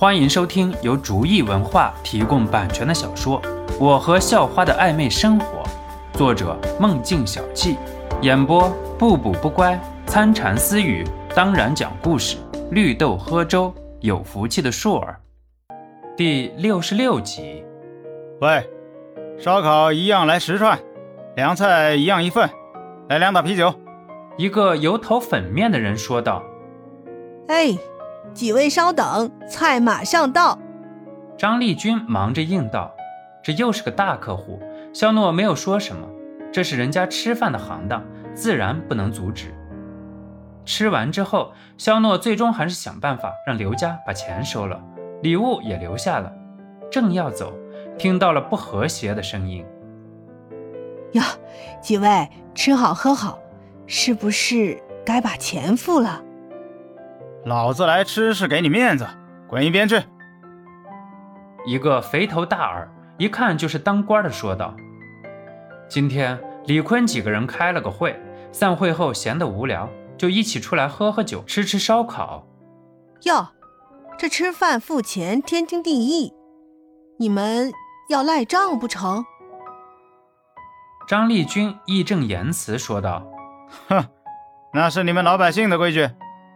欢迎收听由竹意文化提供版权的小说《我和校花的暧昧生活》，作者梦境小憩，演播不补不乖、参禅私语，当然讲故事，绿豆喝粥，有福气的硕儿，第六十六集。喂，烧烤一样来十串，凉菜一样一份，来两打啤酒。一个油头粉面的人说道。哎，几位稍等，菜马上到。张丽君忙着应道：“这又是个大客户。”肖诺没有说什么，这是人家吃饭的行当，自然不能阻止。吃完之后，肖诺最终还是想办法让刘家把钱收了，礼物也留下了。正要走，听到了不和谐的声音：“呀，几位吃好喝好，是不是该把钱付了？”老子来吃是给你面子，滚一边去！一个肥头大耳，一看就是当官的说道：“今天李坤几个人开了个会，散会后闲得无聊，就一起出来喝喝酒，吃吃烧烤。哟，这吃饭付钱天经地义，你们要赖账不成？”张丽君义正言辞说道：“哼，那是你们老百姓的规矩。”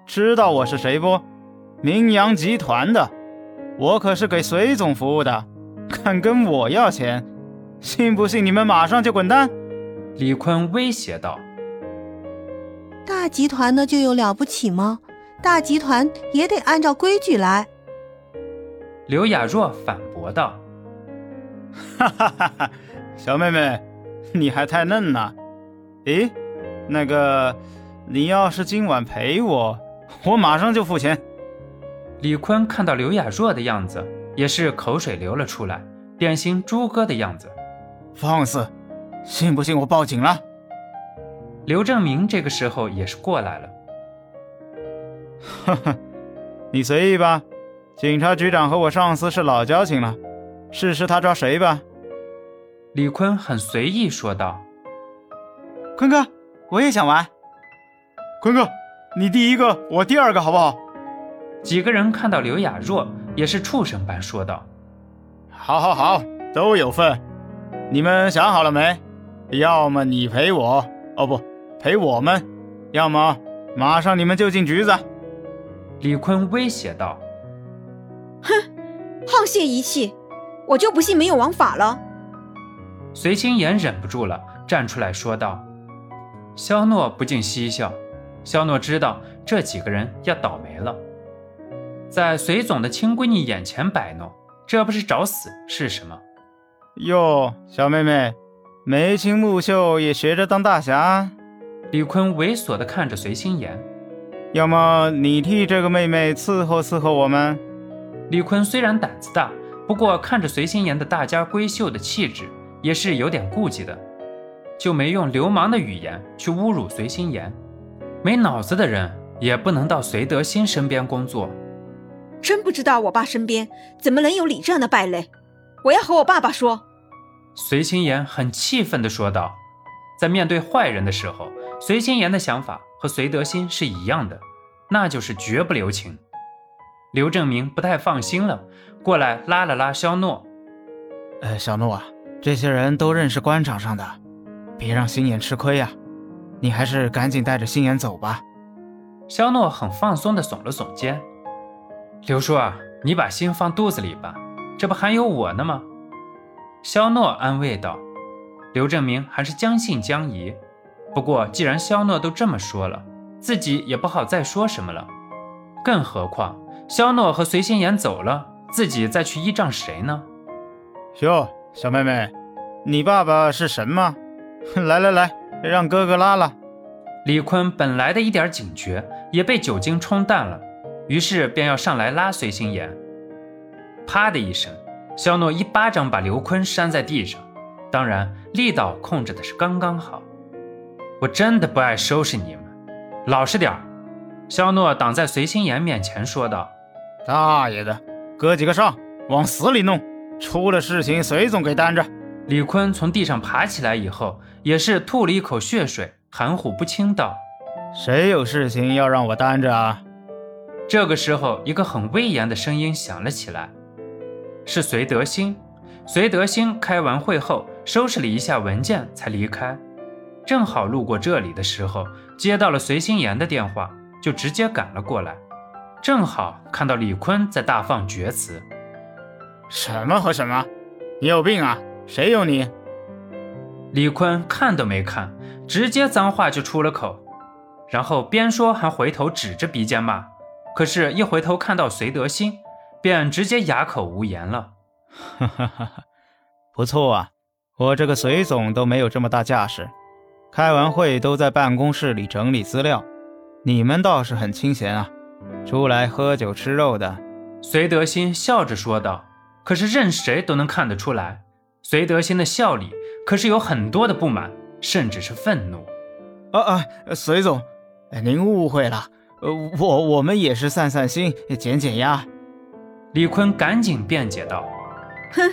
知道我是谁不？名扬集团的，我可是给隋总服务的。敢跟我要钱，信不信你们马上就滚蛋？李坤威胁道。大集团的就有了不起吗？大集团也得按照规矩来。刘雅若反驳道。哈哈哈哈，小妹妹，你还太嫩呢。咦，那个，你要是今晚陪我。我马上就付钱。李坤看到刘雅若的样子，也是口水流了出来，典型猪哥的样子。放肆！信不信我报警了？刘正明这个时候也是过来了。哈哈，你随意吧。警察局长和我上司是老交情了，试试他抓谁吧。李坤很随意说道：“坤哥，我也想玩。坤哥。”你第一个，我第二个，好不好？几个人看到刘雅若，也是畜生般说道：“好，好，好，都有份。你们想好了没？要么你陪我，哦不，陪我们；要么马上你们就进局子。”李坤威胁道：“哼，沆瀣一气，我就不信没有王法了。”隋青岩忍不住了，站出来说道：“肖诺不禁嬉笑。”肖诺知道这几个人要倒霉了，在隋总的亲闺女眼前摆弄，这不是找死是什么？哟，小妹妹，眉清目秀也学着当大侠？李坤猥琐地看着隋心言，要么你替这个妹妹伺候伺候我们？李坤虽然胆子大，不过看着隋心言的大家闺秀的气质，也是有点顾忌的，就没用流氓的语言去侮辱隋心言。没脑子的人也不能到隋德新身边工作。真不知道我爸身边怎么能有你这样的败类，我要和我爸爸说。隋心言很气愤地说道。在面对坏人的时候，隋心言的想法和隋德新是一样的，那就是绝不留情。刘正明不太放心了，过来拉了拉肖诺。呃，小诺啊，这些人都认识官场上的，别让心言吃亏呀。你还是赶紧带着心妍走吧。肖诺很放松地耸了耸肩。刘叔啊，你把心放肚子里吧，这不还有我呢吗？肖诺安慰道。刘正明还是将信将疑。不过既然肖诺都这么说了，自己也不好再说什么了。更何况肖诺和随心妍走了，自己再去依仗谁呢？哟，小妹妹，你爸爸是神吗？来 来来。让哥哥拉了。李坤本来的一点警觉也被酒精冲淡了，于是便要上来拉随心言。啪的一声，肖诺一巴掌把刘坤扇在地上，当然力道控制的是刚刚好。我真的不爱收拾你们，老实点儿。肖诺挡在随心言面前说道：“大爷的，哥几个上，往死里弄，出了事情随总给担着。”李坤从地上爬起来以后，也是吐了一口血水，含糊不清道：“谁有事情要让我担着啊？”这个时候，一个很威严的声音响了起来，是隋德兴。隋德兴开完会后，收拾了一下文件才离开。正好路过这里的时候，接到了隋心言的电话，就直接赶了过来。正好看到李坤在大放厥词：“什么和什么？你有病啊？谁有你？”李坤看都没看，直接脏话就出了口，然后边说还回头指着鼻尖骂。可是，一回头看到隋德兴，便直接哑口无言了。哈哈哈哈不错啊，我这个隋总都没有这么大架势。开完会都在办公室里整理资料，你们倒是很清闲啊，出来喝酒吃肉的。隋德兴笑着说道。可是任谁都能看得出来，隋德兴的笑里可是有很多的不满，甚至是愤怒。啊啊，隋总，您误会了，呃，我我们也是散散心，减减压。李坤赶紧辩解道：“哼，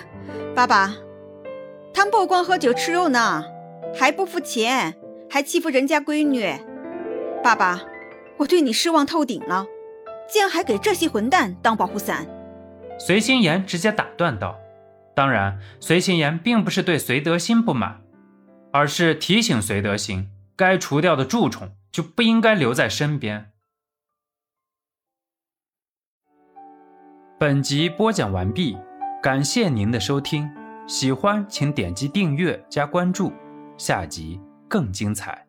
爸爸，他们不光喝酒吃肉呢。”还不付钱，还欺负人家闺女，爸爸，我对你失望透顶了，竟然还给这些混蛋当保护伞。隋心言直接打断道：“当然，隋心言并不是对隋德兴不满，而是提醒隋德兴，该除掉的蛀虫就不应该留在身边。”本集播讲完毕，感谢您的收听，喜欢请点击订阅加关注。下集更精彩。